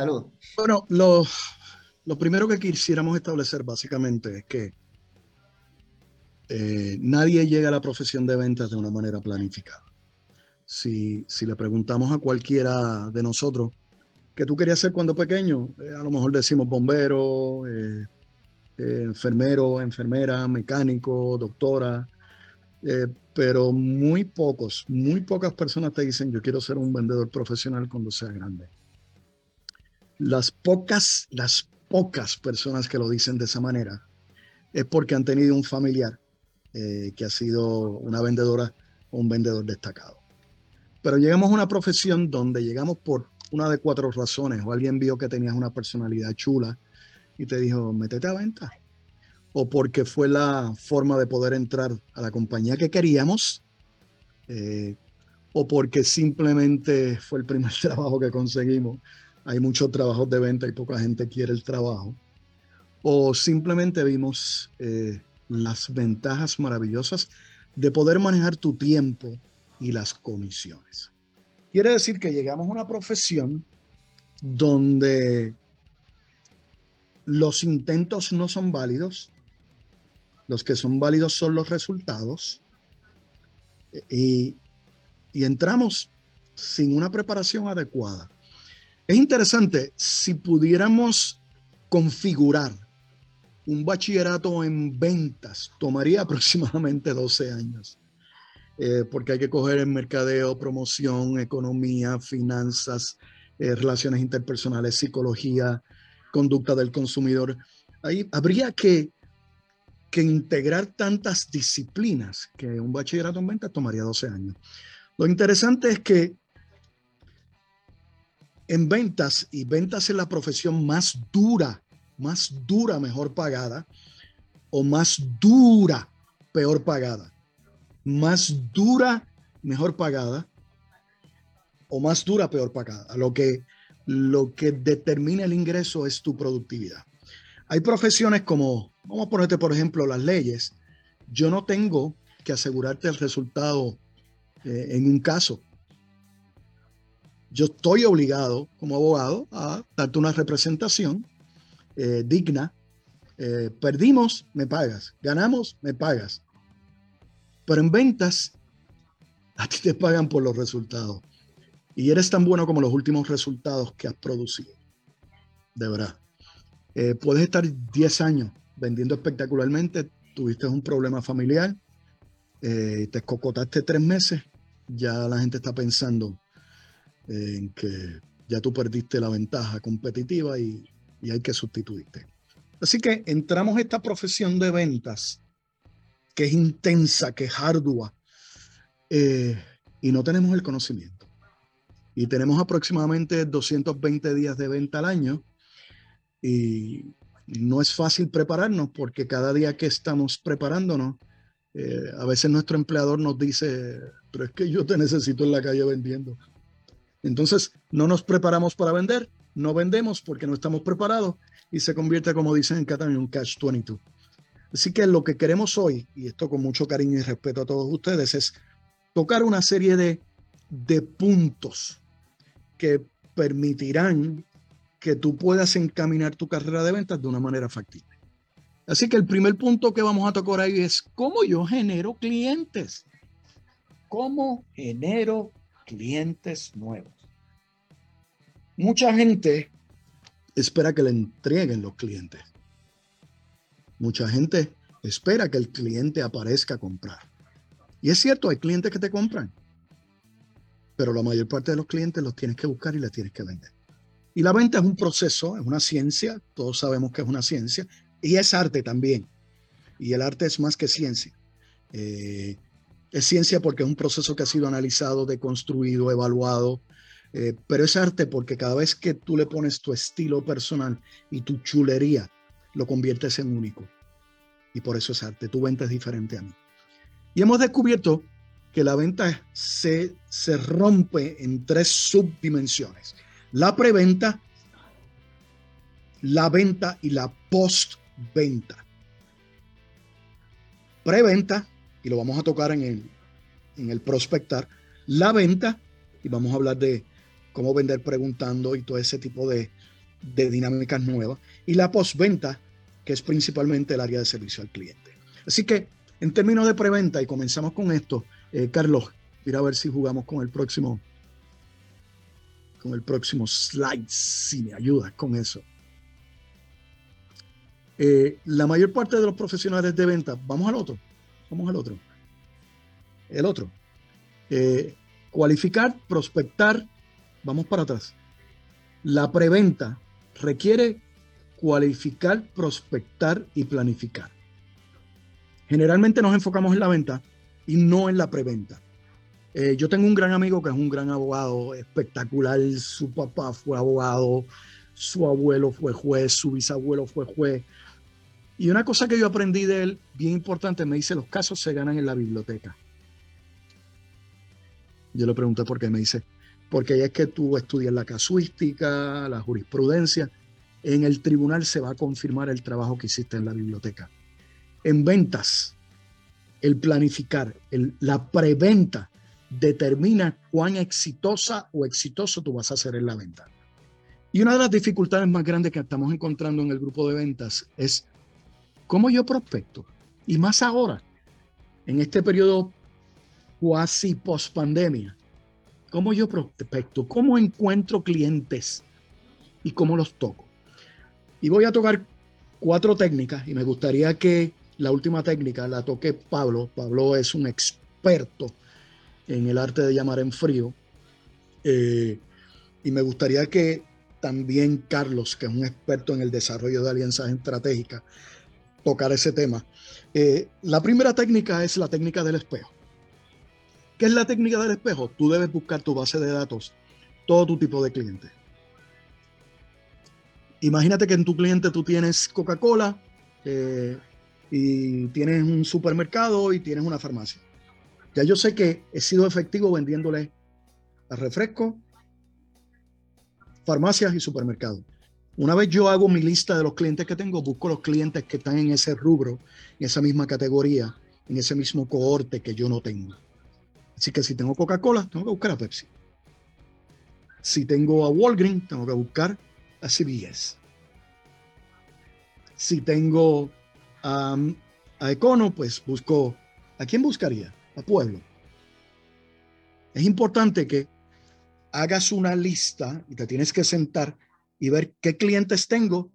Salud. Bueno, lo, primero que quisiéramos establecer básicamente es que eh, nadie llega a la profesión de ventas de una manera planificada. Si, si le preguntamos a cualquiera de nosotros qué tú querías ser cuando pequeño, eh, a lo mejor decimos bombero, eh, enfermero, enfermera, mecánico, doctora, pero muy pocos, muy pocas personas te dicen yo quiero ser un vendedor profesional cuando sea grande. Las pocas, las pocas personas que lo dicen de esa manera es porque han tenido un familiar eh, que ha sido una vendedora o un vendedor destacado. Pero llegamos a una profesión donde llegamos por una de cuatro razones. O alguien vio que tenías una personalidad chula y te dijo, métete a venta. O porque fue la forma de poder entrar a la compañía que queríamos. Eh, o porque simplemente fue el primer trabajo que conseguimos. Hay muchos trabajos de venta y poca gente quiere el trabajo. O simplemente vimos eh, las ventajas maravillosas de poder manejar tu tiempo y las comisiones. Quiere decir que llegamos a una profesión donde los intentos no son válidos, los que son válidos son los resultados y, y entramos sin una preparación adecuada. Es interesante, si pudiéramos configurar un bachillerato en ventas tomaría aproximadamente 12 años, eh, porque hay que coger el mercadeo, promoción, economía, finanzas, eh, relaciones interpersonales, psicología, conducta del consumidor. Ahí habría que, que integrar tantas disciplinas que un bachillerato en ventas tomaría 12 años. Lo interesante es que en ventas, y ventas es la profesión más dura más dura, mejor pagada, o más dura, peor pagada. Más dura, mejor pagada, o más dura, peor pagada. Lo que, lo que determina el ingreso es tu productividad. Hay profesiones como, vamos a ponerte por ejemplo las leyes. Yo no tengo que asegurarte el resultado eh, en un caso. Yo estoy obligado como abogado a darte una representación eh, digna. Eh, perdimos, me pagas. Ganamos, me pagas. Pero en ventas, a ti te pagan por los resultados. Y eres tan bueno como los últimos resultados que has producido. De verdad. Eh, puedes estar 10 años vendiendo espectacularmente, tuviste un problema familiar, te escocotaste tres meses, ya la gente está pensando en que ya tú perdiste la ventaja competitiva y y hay que sustituirte. Así que entramos a esta profesión de ventas que es intensa, que es ardua, eh, y no tenemos el conocimiento. Y tenemos aproximadamente 220 días de venta al año y no es fácil prepararnos porque cada día que estamos preparándonos, eh, a veces nuestro empleador nos dice, pero es que yo te necesito en la calle vendiendo. Entonces, no nos preparamos para vender no vendemos porque no estamos preparados y se convierte, como dicen en Cataluña, en un catch 22. Así que lo que queremos hoy, y esto con mucho cariño y respeto a todos ustedes, es tocar una serie de, de puntos que permitirán que tú puedas encaminar tu carrera de ventas de una manera factible. Así que el primer punto que vamos a tocar ahí es cómo yo genero clientes. ¿Cómo genero clientes nuevos? Mucha gente espera que le entreguen los clientes. Mucha gente espera que el cliente aparezca a comprar. Y es cierto, hay clientes que te compran, pero la mayor parte de los clientes los tienes que buscar y les tienes que vender. Y la venta es un proceso, es una ciencia, todos sabemos que es una ciencia, y es arte también. Y el arte es más que ciencia. Eh, es ciencia porque es un proceso que ha sido analizado, deconstruido, evaluado, eh, pero es arte porque cada vez que tú le pones tu estilo personal y tu chulería, lo conviertes en único. Y por eso es arte. Tu venta es diferente a mí. Y hemos descubierto que la venta se, se rompe en tres subdimensiones. La preventa, la venta y la postventa. Preventa, y lo vamos a tocar en el, en el prospectar, la venta, y vamos a hablar de cómo vender preguntando y todo ese tipo de, dinámicas nuevas. Y la postventa, que es principalmente el área de servicio al cliente. Así que en términos de preventa, y comenzamos con esto, eh, Carlos, mira a ver si jugamos con el próximo con el próximo slide, si me ayudas con eso. Eh, la mayor parte de los profesionales de venta, vamos al otro, vamos al otro. El otro. Eh, cualificar, prospectar, vamos para atrás. La preventa requiere cualificar, prospectar y planificar. Generalmente nos enfocamos en la venta y no en la preventa. Eh, yo tengo un gran amigo que es un gran abogado espectacular. Su papá fue abogado, su abuelo fue juez, su bisabuelo fue juez. Y una cosa que yo aprendí de él, bien importante, me dice, los casos se ganan en la biblioteca. Yo le pregunté por qué, me dice, porque es que tú estudias la casuística, la jurisprudencia. En el tribunal se va a confirmar el trabajo que hiciste en la biblioteca. En ventas, el planificar, la preventa, determina cuán exitosa o exitoso tú vas a ser en la venta. Y una de las dificultades más grandes que estamos encontrando en el grupo de ventas es ¿Cómo yo prospecto? Y más ahora, en este periodo cuasi post pandemia, ¿cómo yo prospecto? ¿Cómo encuentro clientes? ¿Y cómo los toco? Y voy a tocar cuatro técnicas y me gustaría que la última técnica la toque Pablo. Pablo es un experto en el arte de llamar en frío. Eh, y me gustaría que también Carlos, que es un experto en el desarrollo de alianzas estratégicas, tocar ese tema. Eh, la primera técnica es la técnica del espejo. ¿Qué es la técnica del espejo? Tú debes buscar tu base de datos, todo tu tipo de clientes. Imagínate que en tu cliente tú tienes Coca-Cola eh, y tienes un supermercado y tienes una farmacia. Ya yo sé que he sido efectivo vendiéndole a refresco, farmacias y supermercados. Una vez yo hago mi lista de los clientes que tengo, busco los clientes que están en ese rubro, en esa misma categoría, en ese mismo cohorte que yo no tengo. Así que si tengo Coca-Cola, tengo que buscar a Pepsi. Si tengo a Walgreens, tengo que buscar a CBS. Si tengo a Econo, pues busco. ¿A quién buscaría? A Pueblo. Es importante que hagas una lista y te tienes que sentar y ver qué clientes tengo,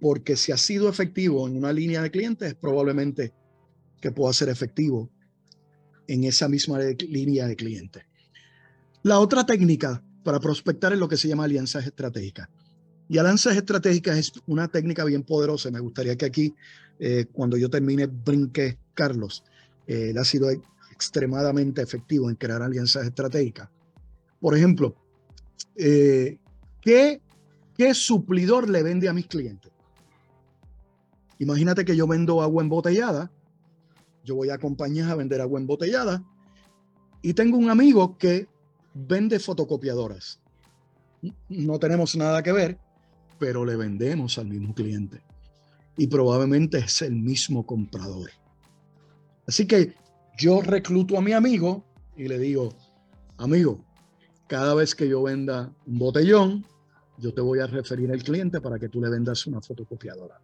porque si ha sido efectivo en una línea de clientes, probablemente que pueda ser efectivo en esa misma línea de clientes. La otra técnica para prospectar es lo que se llama alianzas estratégicas. Y alianzas estratégicas es una técnica bien poderosa. Me gustaría que aquí, eh, cuando yo termine, brinque Carlos. Eh, él ha sido extremadamente efectivo en crear alianzas estratégicas. Por ejemplo, eh, ¿qué ¿Qué suplidor le vende a mis clientes? Imagínate que yo vendo agua embotellada, yo voy a compañías a vender agua embotellada y tengo un amigo que vende fotocopiadoras. No tenemos nada que ver, pero le vendemos al mismo cliente y probablemente es el mismo comprador. Así que yo recluto a mi amigo y le digo, amigo, cada vez que yo venda un botellón, yo te voy a referir al cliente para que tú le vendas una fotocopiadora.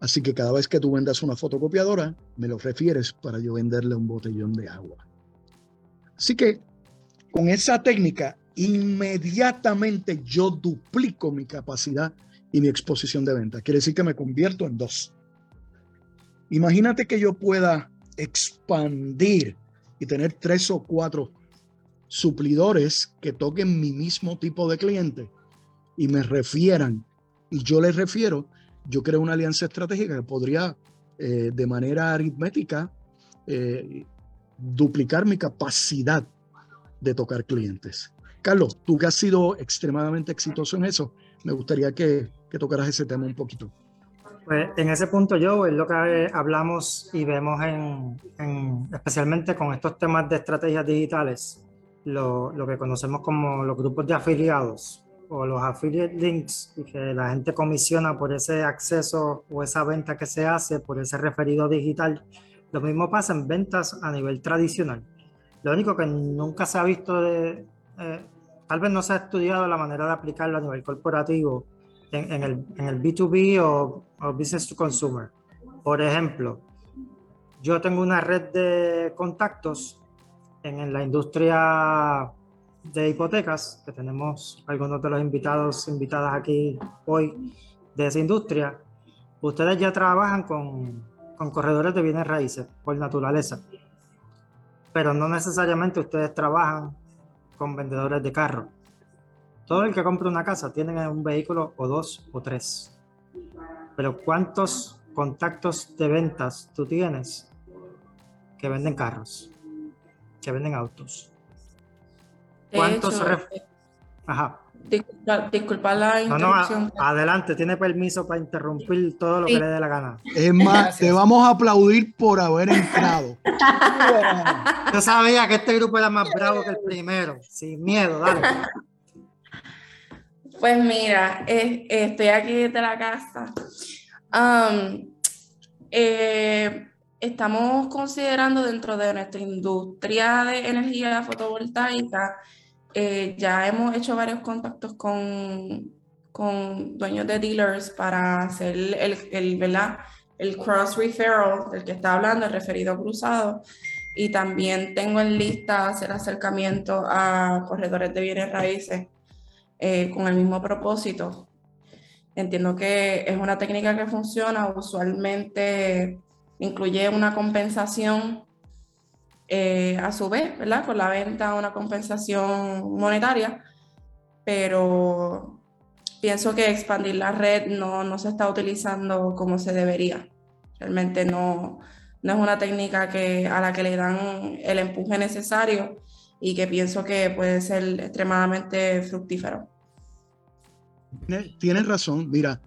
Así que cada vez que tú vendas una fotocopiadora, me lo refieres para yo venderle un botellón de agua. Así que con esa técnica, inmediatamente yo duplico mi capacidad y mi exposición de venta. Quiere decir que me convierto en dos. Imagínate que yo pueda expandir y tener tres o cuatro suplidores que toquen mi mismo tipo de cliente y me refieran y yo les refiero, yo creo una alianza estratégica que podría eh, de manera aritmética eh, duplicar mi capacidad de tocar clientes. Carlos, tú que has sido extremadamente exitoso en eso, me gustaría que, que tocaras ese tema un poquito. Pues en ese punto yo es lo que hablamos y vemos en, en, especialmente con estos temas de estrategias digitales, lo, que conocemos como los grupos de afiliados o los affiliate links y que la gente comisiona por ese acceso o esa venta que se hace por ese referido digital. Lo mismo pasa en ventas a nivel tradicional. Lo único que nunca se ha visto de, eh, tal vez no se ha estudiado la manera de aplicarlo a nivel corporativo en, el, en el, B2B o, o, Business to Consumer. Por ejemplo, yo tengo una red de contactos en, la industria de hipotecas, que tenemos algunos de los invitados, invitadas aquí hoy de esa industria. Ustedes ya trabajan con, con corredores de bienes raíces por naturaleza, pero no necesariamente ustedes trabajan con vendedores de carros. Todo el que compra una casa tiene un vehículo o dos o tres. Pero ¿cuántos contactos de ventas tú tienes que venden carros? Que venden autos. ¿Cuántos Ajá. Disculpa, la interrupción. adelante, tiene permiso para interrumpir todo lo que le dé la gana. Es más, te vamos a aplaudir por haber entrado. Yo sabía que este grupo era más bravo que el primero. Sin miedo, dale. Pues mira, estoy aquí desde la casa. Um, eh, estamos considerando dentro de nuestra industria de energía fotovoltaica eh, ya hemos hecho varios contactos con, con dueños de dealers para hacer el, el, ¿verdad? el cross referral del que está hablando, el referido cruzado. Y también tengo en lista hacer acercamiento a corredores de bienes raíces eh, con el mismo propósito. Entiendo que es una técnica que funciona, usualmente incluye una compensación eh, a su vez, ¿verdad? Con la venta una compensación monetaria, pero pienso que expandir la red no, no se está utilizando como se debería. Realmente no, no es una técnica que, a la que le dan el empuje necesario y que pienso que puede ser extremadamente fructífero. Tienes razón, mira,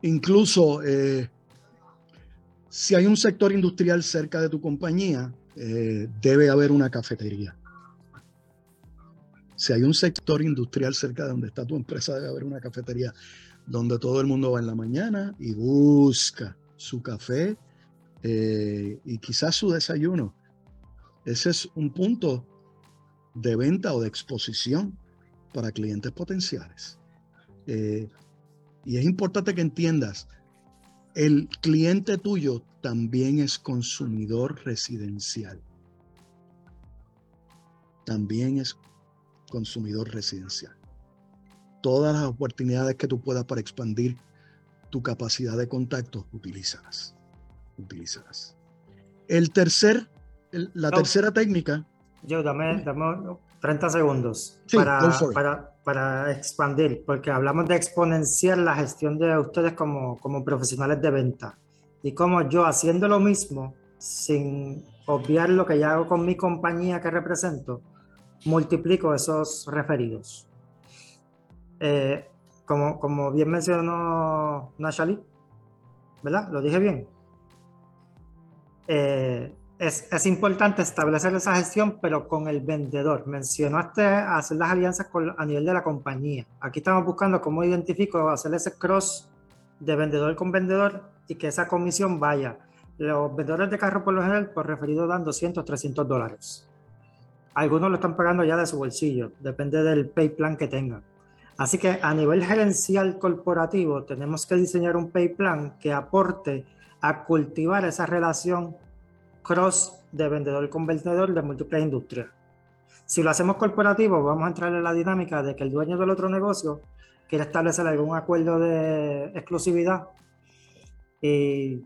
incluso eh, si hay un sector industrial cerca de tu compañía, eh, debe haber una cafetería. Si hay un sector industrial cerca de donde está tu empresa, debe haber una cafetería donde todo el mundo va en la mañana y busca su café eh, y quizás su desayuno. Ese es un punto de venta o de exposición para clientes potenciales. Eh, y es importante que entiendas, el cliente tuyo también es consumidor residencial. También es consumidor residencial. Todas las oportunidades que tú puedas para expandir tu capacidad de contacto, utilízalas. Utilízalas. El tercer, la tercera técnica. Yo, dame, 30 segundos para, para, para, expandir, porque hablamos de exponenciar la gestión de ustedes como, como profesionales de venta y como yo haciendo lo mismo, sin obviar lo que ya hago con mi compañía que represento, multiplico esos referidos. Eh, como, como bien mencionó Nashali, ¿verdad? ¿Lo dije bien? Eh, es, es, importante establecer esa gestión, pero con el vendedor. Mencionaste hacer las alianzas con, a nivel de la compañía. Aquí estamos buscando cómo identifico, hacer ese cross de vendedor con vendedor y que esa comisión vaya. Los vendedores de carro por lo general, por referido, dan 200, 300 dólares. Algunos lo están pagando ya de su bolsillo, depende del pay plan que tengan. Así que a nivel gerencial corporativo tenemos que diseñar un pay plan que aporte a cultivar esa relación cross de vendedor con vendedor de múltiples industrias. Si lo hacemos corporativo, vamos a entrar en la dinámica de que el dueño del otro negocio quiere establecer algún acuerdo de exclusividad y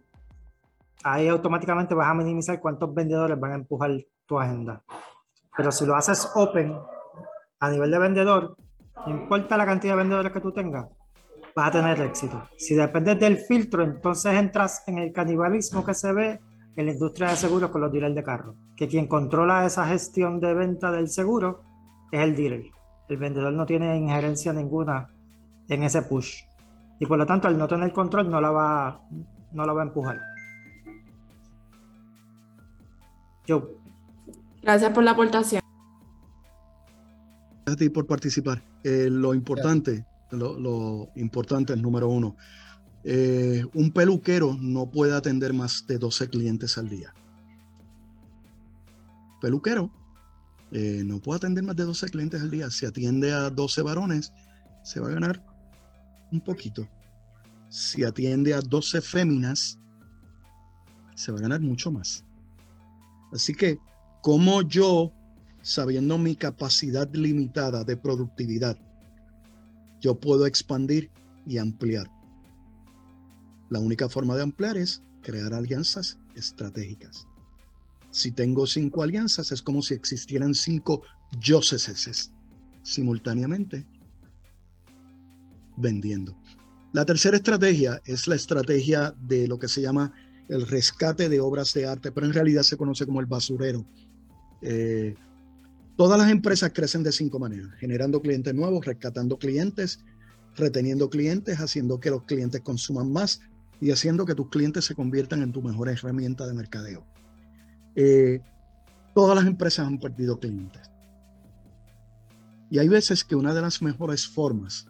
ahí automáticamente vas a minimizar cuántos vendedores van a empujar tu agenda. Pero si lo haces open a nivel de vendedor, no importa la cantidad de vendedores que tú tengas, vas a tener éxito. Si dependes del filtro, entonces entras en el canibalismo que se ve en la industria de seguros con los dealers de carro, que quien controla esa gestión de venta del seguro es el dealer. El vendedor no tiene injerencia ninguna en ese push. Y por lo tanto, al no tener control, no la va, no la va a empujar. Yo. Gracias por la aportación. Gracias a ti por participar. Eh, lo importante, lo, lo, importante es número uno. Eh, un peluquero no puede atender más de 12 clientes al día. Peluquero eh, no puedo atender más de 12 clientes al día. Si atiende a 12 varones, se va a ganar un poquito. Si atiende a 12 féminas, se va a ganar mucho más. Así que, como yo, sabiendo mi capacidad limitada de productividad, yo puedo expandir y ampliar? La única forma de ampliar es crear alianzas estratégicas. Si tengo cinco alianzas, es como si existieran cinco yoceses simultáneamente vendiendo. La tercera estrategia es la estrategia de lo que se llama el rescate de obras de arte, pero en realidad se conoce como el basurero. Eh, todas las empresas crecen de cinco maneras, generando clientes nuevos, rescatando clientes, reteniendo clientes, haciendo que los clientes consuman más y haciendo que tus clientes se conviertan en tu mejor herramienta de mercadeo. Eh, todas las empresas han perdido clientes. Y hay veces que una de las mejores formas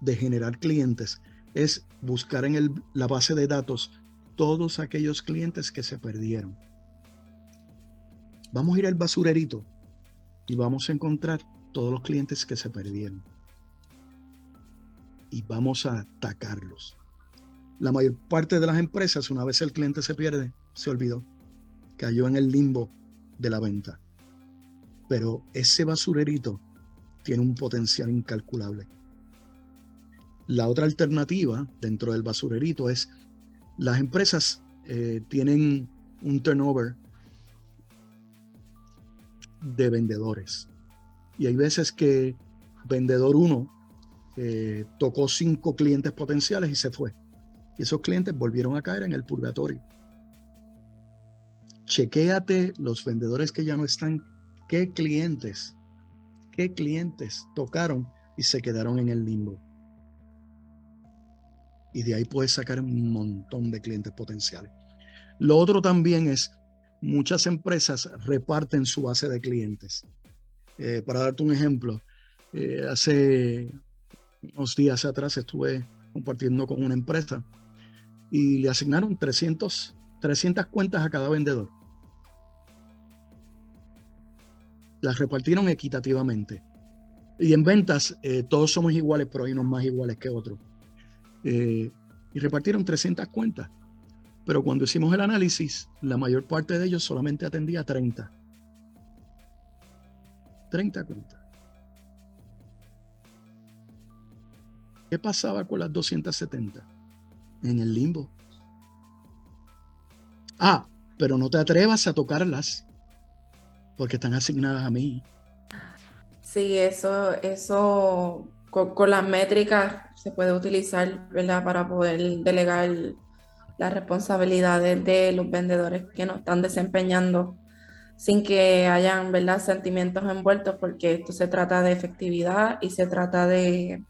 de generar clientes es buscar en la base de datos todos aquellos clientes que se perdieron. Vamos a ir al basurerito y vamos a encontrar todos los clientes que se perdieron. Y vamos a atacarlos. La mayor parte de las empresas, una vez el cliente se pierde, se olvidó. Cayó en el limbo de la venta. Pero ese basurerito tiene un potencial incalculable. La otra alternativa dentro del basurerito es las empresas eh, tienen un turnover de vendedores. Y hay veces que vendedor uno eh, tocó cinco clientes potenciales y se fue. Y esos clientes volvieron a caer en el purgatorio. Chequéate los vendedores que ya no están, qué clientes, qué clientes tocaron y se quedaron en el limbo. Y de ahí puedes sacar un montón de clientes potenciales. Lo otro también es, muchas empresas reparten su base de clientes. Eh, para darte un ejemplo, eh, hace unos días atrás estuve compartiendo con una empresa y le asignaron 300, 300 cuentas a cada vendedor. Las repartieron equitativamente. Y en ventas eh, todos somos iguales, pero hay unos más iguales que otros. y repartieron 300 cuentas. Pero cuando hicimos el análisis, la mayor parte de ellos solamente atendía 30. 30 cuentas. ¿Qué pasaba con las 270? En el limbo. Ah, pero no te atrevas a tocarlas porque están asignadas a mí. Sí, eso, eso con, las métricas se puede utilizar, ¿verdad? Para poder delegar las responsabilidades de los vendedores que no están desempeñando sin que hayan ¿verdad? sentimientos envueltos, porque esto se trata de efectividad y se trata de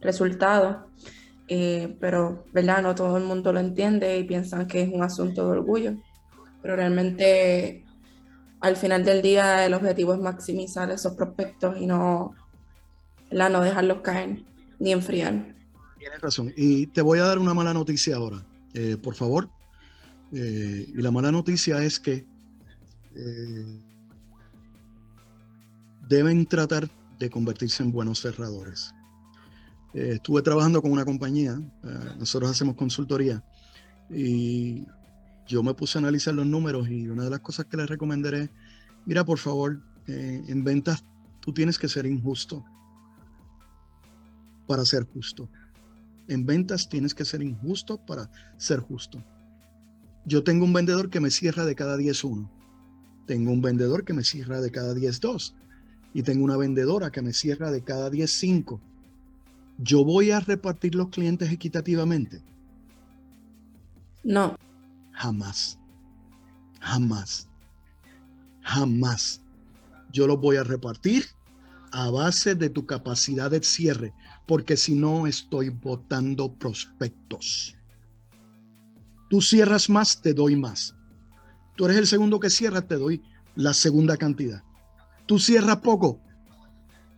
resultados. Eh, pero ¿verdad? no todo el mundo lo entiende y piensan que es un asunto de orgullo. Pero realmente al final del día el objetivo es maximizar esos prospectos y no, no dejarlos caer ni enfriar. Tienes razón. Y te voy a dar una mala noticia ahora. Eh, por favor. Eh, y la mala noticia es que deben tratar de convertirse en buenos cerradores. Estuve trabajando con una compañía, nosotros hacemos consultoría, y yo me puse a analizar los números y una de las cosas que les recomendaré, mira, por favor, en ventas tú tienes que ser injusto para ser justo. En ventas tienes que ser injusto para ser justo. Yo tengo un vendedor que me cierra de cada 10 uno. Tengo un vendedor que me cierra de cada 10 dos. Y tengo una vendedora que me cierra de cada 10 cinco. ¿Yo voy a repartir los clientes equitativamente? No. Jamás. Jamás. Jamás. Yo los voy a repartir a base de tu capacidad de cierre, porque si no estoy votando prospectos. Tú cierras más, te doy más. Tú eres el segundo que cierra, te doy la segunda cantidad. Tú cierras poco,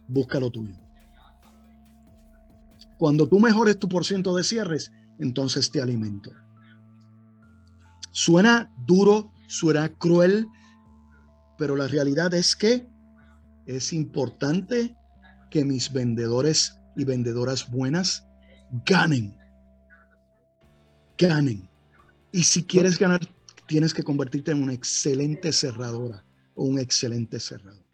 busca lo tuyo. Cuando tú mejores tu porciento de cierres, entonces te alimento. Suena duro, suena cruel, pero la realidad es que es importante que mis vendedores y vendedoras buenas ganen. Ganen. Y si quieres ganar, tienes que convertirte en una excelente cerradora o un excelente cerrador.